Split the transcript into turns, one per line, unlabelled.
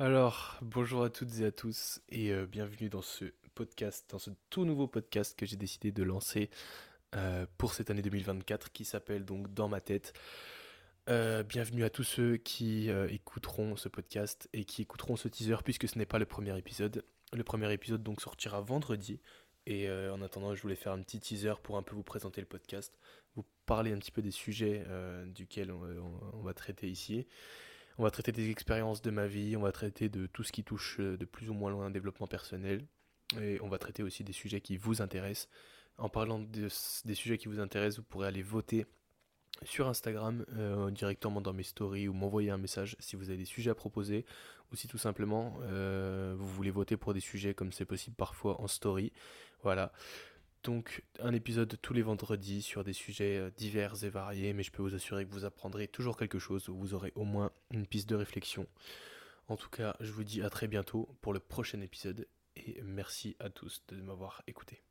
Alors, bonjour à toutes et à tous et euh, bienvenue dans ce podcast, dans ce tout nouveau podcast que j'ai décidé de lancer euh, pour cette année 2024 qui s'appelle donc Dans ma tête. Euh, bienvenue à tous ceux qui écouteront ce podcast et qui écouteront ce teaser puisque ce n'est pas le premier épisode. Le premier épisode donc sortira vendredi et en attendant je voulais faire un petit teaser pour un peu vous présenter le podcast, vous parler un petit peu des sujets duquel on va traiter ici. On va traiter des expériences de ma vie, on va traiter de tout ce qui touche euh, de plus ou moins loin un développement personnel. Et on va traiter aussi des sujets qui vous intéressent. En parlant des sujets qui vous intéressent, vous pourrez aller voter sur Instagram euh, directement dans mes stories ou m'envoyer un message si vous avez des sujets à proposer ou si tout simplement euh, vous voulez voter pour des sujets comme c'est possible parfois en story. Voilà. Donc un épisode tous les vendredis sur des sujets euh, divers et variés, mais je peux vous assurer que vous apprendrez toujours quelque chose, ou vous aurez au moins une piste de réflexion. En tout cas, je vous dis à très bientôt pour le prochain épisode, et merci à tous de m'avoir écouté.